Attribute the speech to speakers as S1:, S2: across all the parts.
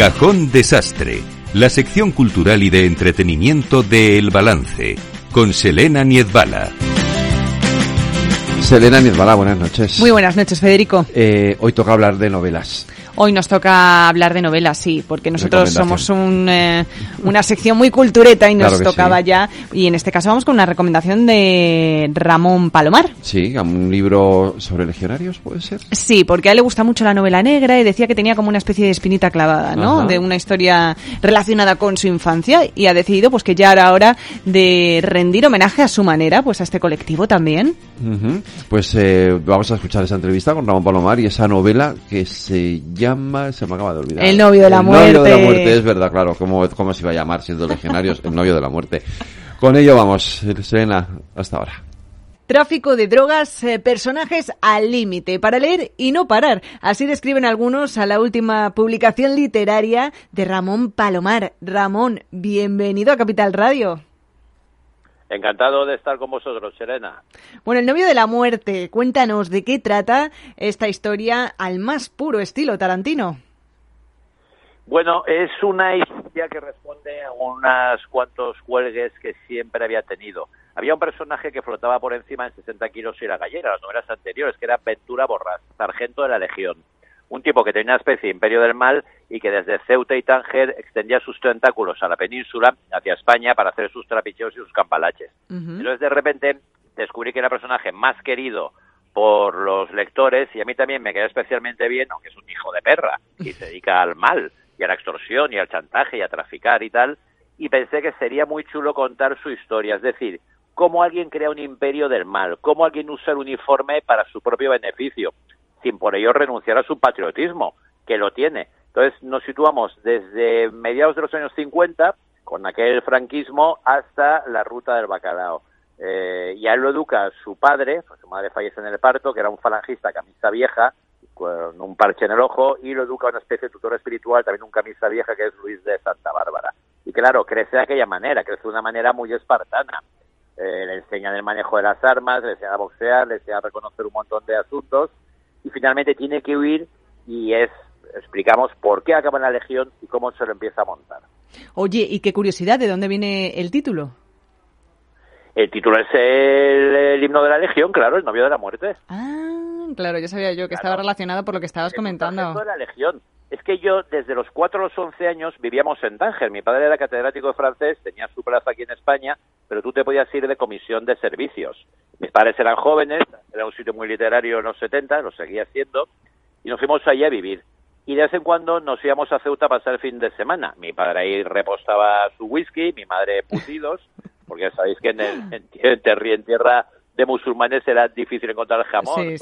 S1: Cajón Desastre, la sección cultural y de entretenimiento de El Balance, con Selena Niezbala.
S2: Selena Niezbala, buenas noches.
S3: Muy buenas noches, Federico.
S2: Eh, hoy toca hablar de novelas.
S3: Hoy nos toca hablar de novelas, sí, porque nosotros somos un, eh, una sección muy cultureta y nos tocaba ya. Y en este caso vamos con una recomendación de Ramón Palomar.
S2: Sí, un libro sobre legionarios, ¿puede ser?
S3: Sí, porque a él le gusta mucho la novela negra y decía que tenía como una especie de espinita clavada, ¿no? De una historia relacionada con su infancia y ha decidido pues que ya era hora de rendir homenaje a su manera, pues a este colectivo también.
S2: Pues eh, vamos a escuchar esa entrevista con Ramón Palomar y esa novela que se llama se me acaba de olvidar.
S3: El novio de la muerte.
S2: El novio de la muerte, es verdad, claro. ¿Cómo, cómo se iba a llamar siendo legionarios? El novio de la muerte. Con ello vamos, Serena, hasta ahora.
S3: Tráfico de drogas, eh, personajes al límite, para leer y no parar. Así describen algunos a la última publicación literaria de Ramón Palomar. Ramón, bienvenido a Capital Radio.
S4: Encantado de estar con vosotros, Serena.
S3: Bueno, el novio de la muerte, cuéntanos de qué trata esta historia al más puro estilo Tarantino.
S4: Bueno, es una historia que responde a unos cuantos cuelgues que siempre había tenido. Había un personaje que flotaba por encima en 60 kilos y la gallera, las novelas anteriores, que era Ventura Borras, sargento de la Legión un tipo que tenía una especie de imperio del mal y que desde Ceuta y Tánger extendía sus tentáculos a la península, hacia España, para hacer sus trapicheos y sus campalaches. Entonces, de repente, descubrí que era el personaje más querido por los lectores y a mí también me quedó especialmente bien, aunque es un hijo de perra y se dedica al mal y a la extorsión y al chantaje y a traficar y tal, y pensé que sería muy chulo contar su historia, es decir, cómo alguien crea un imperio del mal, cómo alguien usa el uniforme para su propio beneficio, sin por ello renunciar a su patriotismo, que lo tiene. Entonces nos situamos desde mediados de los años 50, con aquel franquismo, hasta la ruta del bacalao. Eh, y él lo educa su padre, pues su madre fallece en el parto, que era un falangista camisa vieja, con un parche en el ojo, y lo educa una especie de tutor espiritual, también un camisa vieja, que es Luis de Santa Bárbara. Y claro, crece de aquella manera, crece de una manera muy espartana. Eh, le enseñan el manejo de las armas, le enseñan a boxear, le enseñan a reconocer un montón de asuntos, y finalmente tiene que huir y es explicamos por qué acaba en la Legión y cómo se lo empieza a montar.
S3: Oye, y qué curiosidad, ¿de dónde viene el título?
S4: El título es el, himno de la Legión, claro, el novio de la muerte.
S3: Ah, claro, ya sabía yo que estaba relacionado por lo que estabas comentando.
S4: El de la Legión. Es que yo, desde los 4 a los 11 años, vivíamos en Tánger. Mi padre era catedrático de francés, tenía su plaza aquí en España, pero tú te podías ir de comisión de servicios. Mis padres eran jóvenes, era un sitio muy literario en los 70, lo seguía siendo, y nos fuimos allí a vivir. Y de vez en cuando nos íbamos a Ceuta a pasar el fin de semana. Mi padre ahí repostaba su whisky, mi madre pusidos, porque ya sabéis que en, el, en, tierra de musulmanes era difícil encontrar jamón.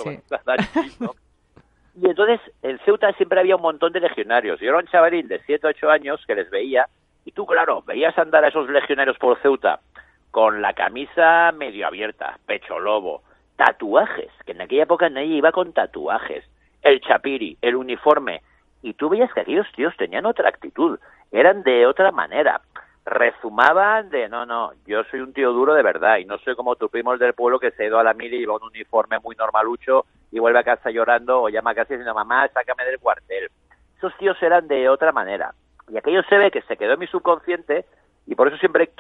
S4: Y entonces en Ceuta siempre había un montón de legionarios. Yo era un chavalín de 7 o 8 años que les veía, y tú, claro, veías andar a esos legionarios por Ceuta con la camisa medio abierta, pecho lobo, tatuajes, que en aquella época nadie iba con tatuajes, el chapiri, el uniforme, y tú veías que aquellos tíos tenían otra actitud, eran de otra manera, rezumaban de no, no, yo soy un tío duro de verdad y no soy como tu primo del pueblo que se ha ido a la mili y lleva un uniforme muy normalucho y vuelve a casa llorando o llama casi diciendo mamá, sácame del cuartel. Esos tíos eran de otra manera. Y aquello se ve que se quedó en mi subconsciente y por eso siempre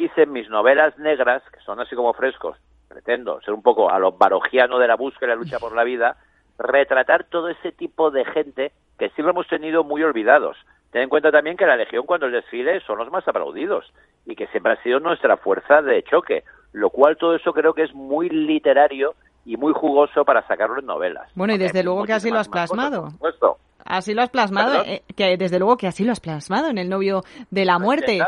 S4: quise en mis novelas negras, que son así como frescos, pretendo ser un poco a lo barogiano de la búsqueda y la lucha por la vida, retratar todo ese tipo de gente que siempre hemos tenido muy olvidados. Ten en cuenta también que la Legión cuando el desfile son los más aplaudidos y que siempre ha sido nuestra fuerza de choque, lo cual todo eso creo que es muy literario y muy jugoso para sacarlo en novelas.
S3: Bueno, y desde luego que así lo has plasmado. Así lo has plasmado, eh, que desde luego que así lo has plasmado en el novio de la muerte.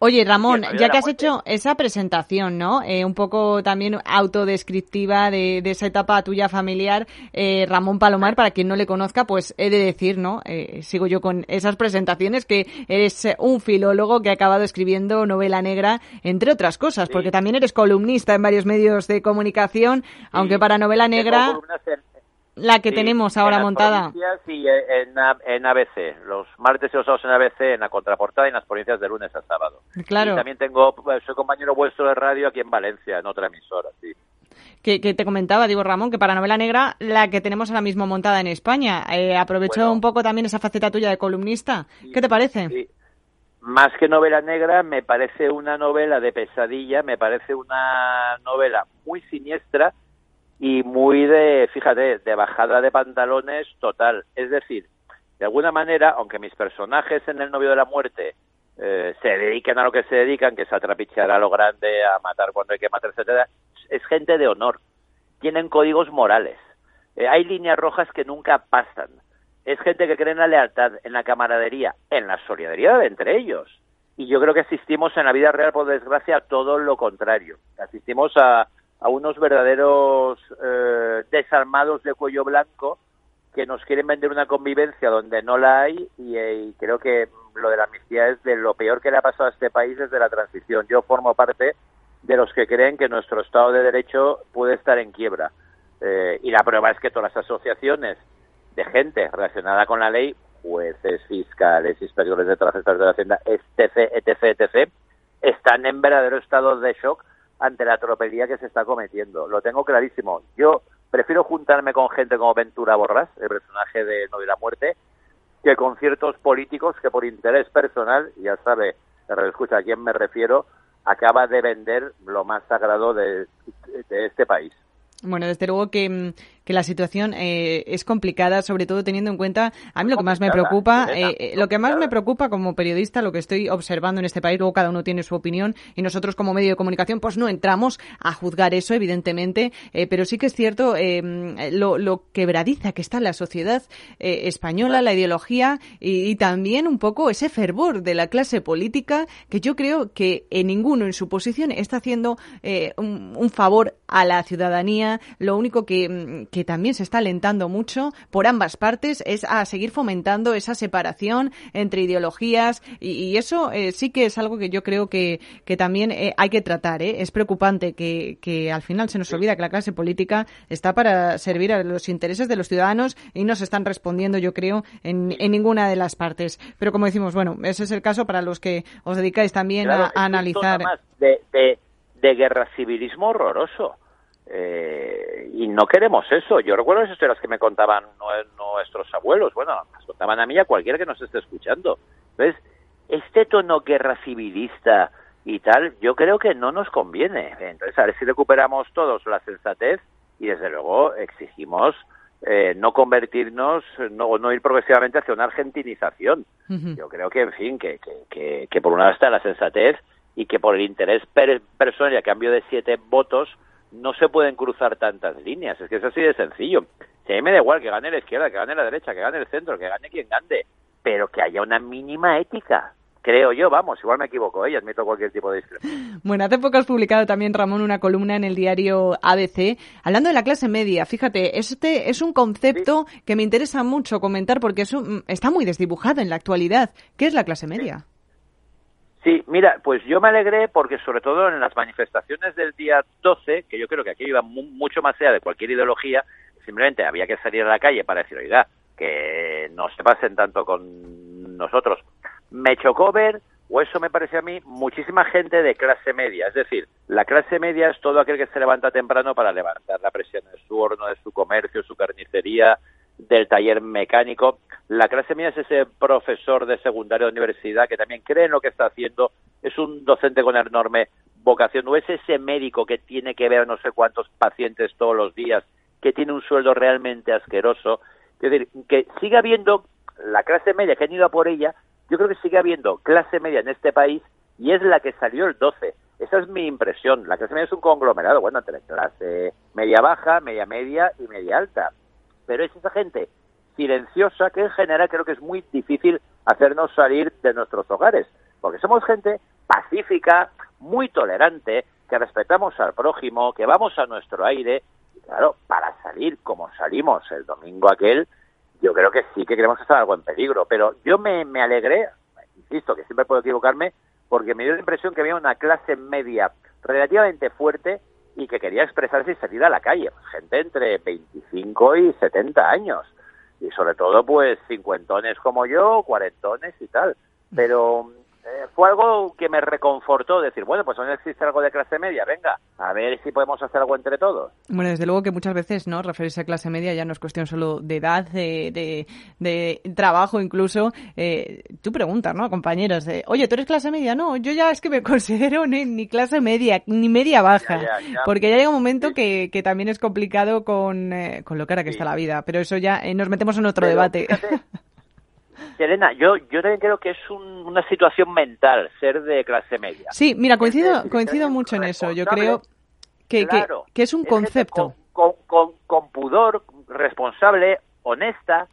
S3: Oye, Ramón, ya que has hecho esa presentación, ¿no? Eh, un poco también autodescriptiva de, esa etapa tuya familiar, eh, Ramón Palomar, para quien no le conozca, pues he de decir, ¿no? Eh, sigo yo con esas presentaciones, que eres un filólogo que ha acabado escribiendo novela negra, entre otras cosas, porque también eres columnista en varios medios de comunicación, aunque para novela negra la que tenemos ahora montada.
S4: Sí, en, en, ABC, los martes y los sábados en ABC, en la contraportada y en las provincias de lunes a sábado.
S3: Claro.
S4: Y también tengo, pues, soy compañero vuestro de radio aquí en Valencia, en otra emisora, sí.
S3: que, te comentaba, digo Ramón, que para novela negra la que tenemos ahora mismo montada en España. Eh, aprovecho un poco también esa faceta tuya de columnista. ¿Qué te parece?
S4: Más que novela negra, me parece una novela de pesadilla, me parece una novela muy siniestra y muy de, fíjate, de bajada de pantalones total. Es decir, de alguna manera, aunque mis personajes en El novio de la muerte eh, se dediquen a lo que se dedican, que es a trapichear a lo grande, a matar cuando hay que matar, etcétera, es gente de honor. Tienen códigos morales. Eh, hay líneas rojas que nunca pasan. Es gente que cree en la lealtad, en la camaradería, en la solidaridad entre ellos. Y yo creo que asistimos en la vida real, por desgracia, a todo lo contrario. Asistimos a, a unos verdaderos eh, desarmados de cuello blanco que nos quieren vender una convivencia donde no la hay eh, y, creo que lo de la amnistía es de lo peor que le ha pasado a este país desde la transición. Yo formo parte de los que creen que nuestro Estado de Derecho puede estar en quiebra. Eh, y la prueba es que todas las asociaciones de gente relacionada con la ley, jueces, fiscales, inspectores de trabajo, de la Hacienda, etc., etc., etc., están en verdadero estado de shock ante la tropelía que se está cometiendo. Lo tengo clarísimo. Yo prefiero juntarme con gente como Ventura Borras, el personaje de No de la Muerte, que con ciertos políticos que por interés personal, ya sabe, escucha a quién me refiero, acaba de vender lo más sagrado de, de este país.
S3: Bueno, desde luego que, mm, que la situación eh, es complicada, sobre todo teniendo en cuenta, a mí lo que más me preocupa, eh, eh, lo que más me preocupa como periodista, lo que estoy observando en este país, luego cada uno tiene su opinión y nosotros como medio de comunicación pues no entramos a juzgar eso, evidentemente, pero sí que es cierto lo, lo, quebradiza que está la sociedad española, la ideología y, también un poco ese fervor de la clase política que yo creo que ninguno en su posición está haciendo un, un favor a la ciudadanía. Lo único que, también se está alentando mucho por ambas partes es a seguir fomentando esa separación entre ideologías y, eso eh, sí que es algo que yo creo que, que también eh, hay que tratar. ¿eh? Es preocupante que, que al final se nos olvida que la clase política está para servir a los intereses de los ciudadanos y no se están respondiendo, yo creo, en, en ninguna de las partes. Pero como decimos, bueno, ese es el caso para los que os dedicáis también a, analizar.
S4: De, de, de guerra civilismo horroroso. Eh, y no queremos eso. Yo recuerdo las historias que me contaban nuestros abuelos. Bueno, las contaban a mí a cualquiera que nos esté escuchando. Entonces, este tono guerra civilista y tal, yo creo que no nos conviene. Entonces, a ver si recuperamos todos la sensatez y, desde luego, exigimos eh, no convertirnos, no, no ir progresivamente hacia una argentinización. Yo creo que, en fin, que, que, que, por una vez está la sensatez y que por el interés personal y a cambio de siete votos, no se pueden cruzar tantas líneas. Es que es así de sencillo. Si a mí me da igual que gane la izquierda, que gane la derecha, que gane el centro, que gane quien gane, pero que haya una mínima ética. Creo yo, vamos, igual me equivoco, ¿eh? admito cualquier tipo de discrepancia.
S3: Bueno, hace poco has publicado también, Ramón, una columna en el diario ABC, hablando de la clase media. Fíjate, este es un concepto que me interesa mucho comentar porque está muy desdibujado en la actualidad. ¿Qué es la clase media?
S4: Sí, mira, pues yo me alegré porque sobre todo en las manifestaciones del día 12, que yo creo que aquí iba mucho más allá de cualquier ideología, simplemente había que salir a la calle para decir, oiga, que no se pasen tanto con nosotros. Me chocó ver, o eso me parece a mí, muchísima gente de clase media. Es decir, la clase media es todo aquel que se levanta temprano para levantar la presión de su horno, de su comercio, su carnicería, del taller mecánico. La clase media es ese profesor de secundaria de universidad que también cree en lo que está haciendo, es un docente con enorme vocación, o es ese médico que tiene que ver no sé cuántos pacientes todos los días, que tiene un sueldo realmente asqueroso. Es decir, que sigue habiendo la clase media que han ido a por ella, yo creo que sigue habiendo clase media en este país y es la que salió el 12. Esa es mi impresión. La clase media es un conglomerado, bueno, entre clase media baja, media media y media alta pero es esa gente silenciosa que en general creo que es muy difícil hacernos salir de nuestros hogares, porque somos gente pacífica, muy tolerante, que respetamos al prójimo, que vamos a nuestro aire, y claro, para salir como salimos el domingo aquel, yo creo que sí que queremos estar algo en peligro, pero yo me, me alegré, insisto, que siempre puedo equivocarme, porque me dio la impresión que había una clase media relativamente fuerte y que quería expresarse y salir a la calle. Gente entre 25 y 70 años. Y sobre todo, pues, cincuentones como yo, cuarentones y tal. Pero eh, fue algo que me reconfortó, decir, bueno, pues aún existe algo de clase media, venga, a ver si podemos hacer algo entre todos.
S3: Bueno, desde luego que muchas veces, ¿no? Referirse a clase media ya no es cuestión solo de edad, de, de, trabajo incluso. Eh, tú preguntas, ¿no? A compañeros, de, oye, ¿tú eres clase media? No, yo ya es que me considero ni, clase media, ni media baja, porque ya llega un momento que, que, también es complicado con, eh, con lo cara que está la vida, pero eso ya nos metemos en otro debate.
S4: Elena, yo, yo también creo que es una situación mental ser de clase media.
S3: Sí, mira, coincido, coincido mucho en eso. Yo creo que, que, es un concepto.
S4: Con, con, pudor, responsable, honesta.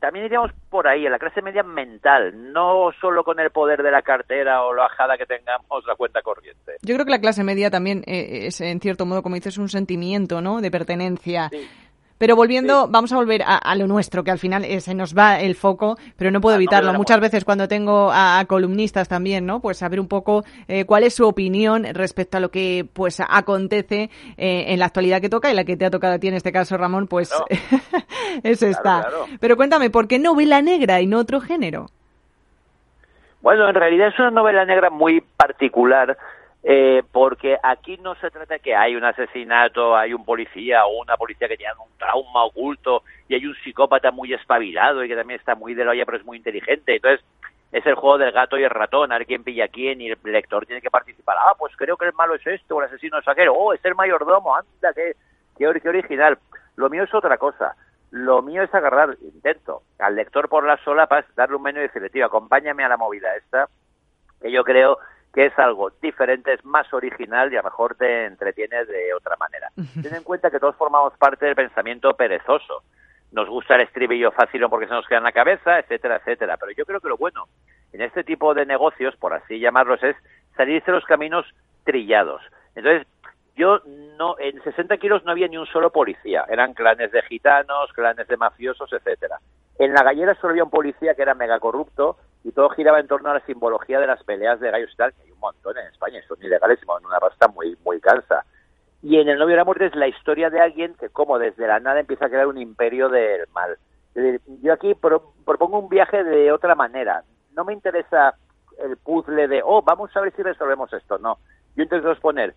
S4: También iríamos por ahí, en la clase media mental, no solo con el poder de la cartera o la ajada que tengamos la cuenta corriente.
S3: Yo creo que la clase media también eh, es, en cierto modo, como dices, un sentimiento, ¿no? De pertenencia. Pero volviendo, vamos a volver a, lo nuestro, que al final eh, se nos va el foco, pero no puedo evitarlo. Muchas veces cuando tengo a, columnistas también, ¿no? Pues saber un poco eh, cuál es su opinión respecto a lo que pues acontece eh, en la actualidad que toca y la que te ha tocado a ti en este caso, Ramón, pues eso está. Pero cuéntame, ¿por qué novela negra y no otro género?
S4: Bueno, en realidad es una novela negra muy particular eh, porque aquí no se trata que hay un asesinato, hay un policía o una policía que tiene un trauma oculto y hay un psicópata muy espabilado y que también está muy de la olla pero es muy inteligente. Entonces, es el juego del gato y el ratón, a ver quién pilla a quién y el lector tiene que participar. Ah, pues creo que el malo es esto, el asesino es aquel, oh, es el mayordomo, anda, qué, qué, qué original. Lo mío es otra cosa. Lo mío es agarrar, intento, al lector por las solapas, darle un menú y decirle, tío, acompáñame a la movida esta, que yo creo que es algo diferente, es más original y a lo mejor te entretiene de otra manera. Ten en cuenta que todos formamos parte del pensamiento perezoso. Nos gusta el estribillo fácil porque se nos queda en la cabeza, etcétera, etcétera. Pero yo creo que lo bueno en este tipo de negocios, por así llamarlos, es salirse de los caminos trillados. Entonces, yo no, en 60 kilos no había ni un solo policía. Eran clanes de gitanos, clanes de mafiosos, etcétera. En la gallera solo había un policía que era mega corrupto y todo giraba en torno a la simbología de las peleas de gallos y tal, que hay un montón en España y son ilegales y en una pasta muy, muy cansa. Y en El novio de la muerte es la historia de alguien que como desde la nada empieza a crear un imperio del mal. Yo aquí propongo un viaje de otra manera. No me interesa el puzzle de, oh, vamos a ver si resolvemos esto. No, yo intento exponer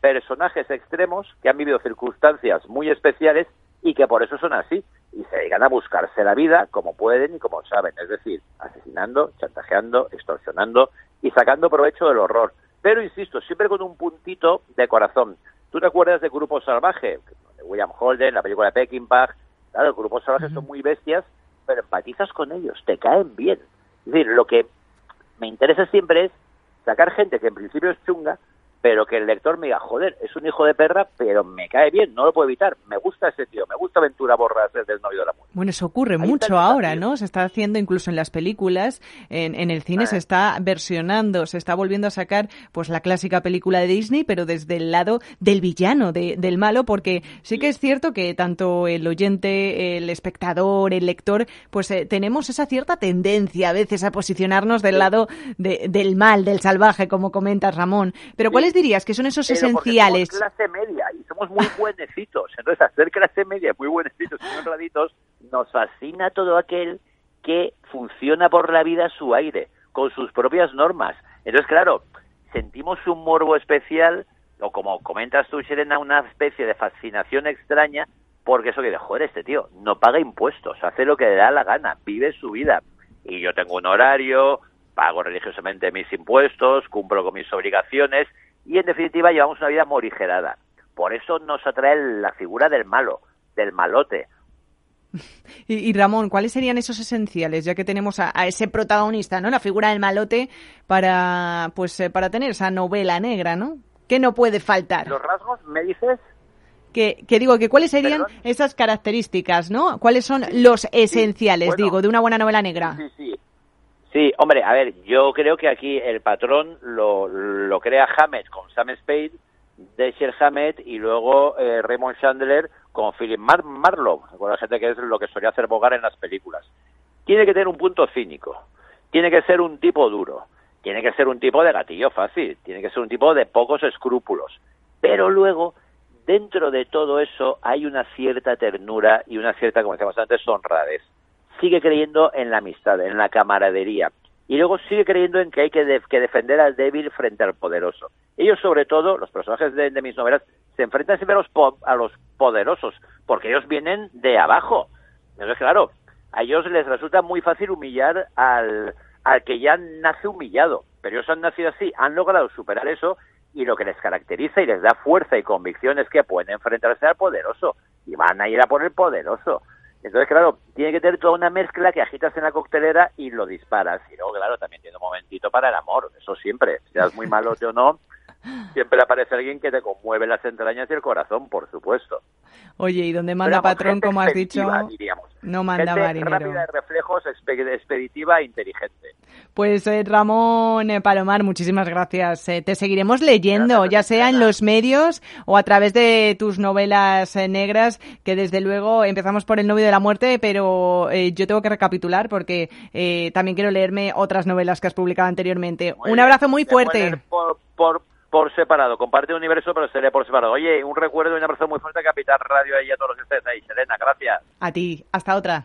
S4: personajes extremos que han vivido circunstancias muy especiales y que por eso son así y se dedican a buscarse la vida como pueden y como saben, es decir, asesinando, chantajeando, extorsionando y sacando provecho del horror. Pero insisto, siempre con un puntito de corazón. ¿Tú te acuerdas de Grupo Salvaje? De William Holden, la película de Peckinpah. Claro, los grupos salvajes son muy bestias, pero empatizas con ellos, te caen bien. Es decir, lo que me interesa siempre es sacar gente que en principio es chunga, pero que el lector me diga, joder, es un hijo de perra, pero me cae bien, no lo puedo evitar, me gusta ese tío, me gusta Aventura Borras del novio de la muerte.
S3: Bueno, eso ocurre mucho ahora, ¿no? Se está haciendo incluso en las películas, en, en el cine se está versionando, se está volviendo a sacar pues la clásica película de Disney, pero desde el lado del villano, de, del malo, porque sí que es cierto que tanto el oyente, el espectador, el lector, pues eh, tenemos esa cierta tendencia a veces a posicionarnos del lado de, del mal, del salvaje, como comentas Ramón. Pero ¿cuál es dirías que son esos esenciales?
S4: Somos clase media y somos muy buenecitos. Entonces, hacer clase media muy buenecitos y honraditos nos fascina todo aquel que funciona por la vida a su aire, con sus propias normas. Entonces, claro, sentimos un morbo especial, o como comentas tú, Serena, una especie de fascinación extraña, porque eso que de joder, este tío no paga impuestos, hace lo que le da la gana, vive su vida. Y yo tengo un horario, pago religiosamente mis impuestos, cumplo con mis obligaciones y en definitiva llevamos una vida morigerada. Por eso nos atrae la figura del malo, del malote.
S3: Y, Ramón, ¿cuáles serían esos esenciales, ya que tenemos a, ese protagonista, ¿no? La figura del malote para, pues, eh, para tener esa novela negra, ¿no? ¿Qué no puede faltar?
S4: ¿Los rasgos, me dices?
S3: Que, que digo, que cuáles serían esas características, ¿no? ¿Cuáles son los esenciales, digo, de una buena novela negra?
S4: Sí, sí. Sí, hombre, a ver, yo creo que aquí el patrón lo, lo crea Hammett con Sam Spade, Dashiell Hammett y luego eh, Raymond Chandler con Philip Mar Marlowe, con la gente que es lo que solía hacer Bogar en las películas. Tiene que tener un punto cínico, tiene que ser un tipo duro, tiene que ser un tipo de gatillo fácil, tiene que ser un tipo de pocos escrúpulos, pero luego dentro de todo eso hay una cierta ternura y una cierta, como decíamos antes, honradez sigue creyendo en la amistad, en la camaradería. y luego sigue creyendo en que hay que, que defender al débil frente al poderoso. Ellos, sobre todo, los personajes de, mis novelas, se enfrentan siempre a los, a los poderosos, porque ellos vienen de abajo. Entonces, claro, a ellos les resulta muy fácil humillar al, al que ya nace humillado, pero ellos han nacido así, han logrado superar eso y lo que les caracteriza y les da fuerza y convicción es que pueden enfrentarse al poderoso y van a ir a por el poderoso. Entonces, claro, tiene que tener toda una mezcla que agitas en la coctelera y lo disparas. Y luego, claro, también tiene un momentito para el amor, eso siempre, seas muy malo o no, siempre aparece alguien que te conmueve las entrañas y el corazón, por supuesto.
S3: Oye, ¿y dónde manda patrón, como has dicho? No manda
S4: gente rápida de reflejos, expeditiva e inteligente.
S3: Pues eh, Ramón eh, Palomar, muchísimas gracias. Eh, te seguiremos leyendo, ya sea en los medios o a través de tus novelas negras, que desde luego empezamos por El novio de la muerte, pero yo tengo que recapitular porque también quiero leerme otras novelas que has publicado anteriormente. un abrazo muy fuerte.
S4: por por separado. Comparte un universo, pero se lee por separado. Oye, un recuerdo y una persona muy fuerte, Capital Radio, ahí a todos los que estés ahí. Selena, gracias.
S3: A ti. Hasta otra.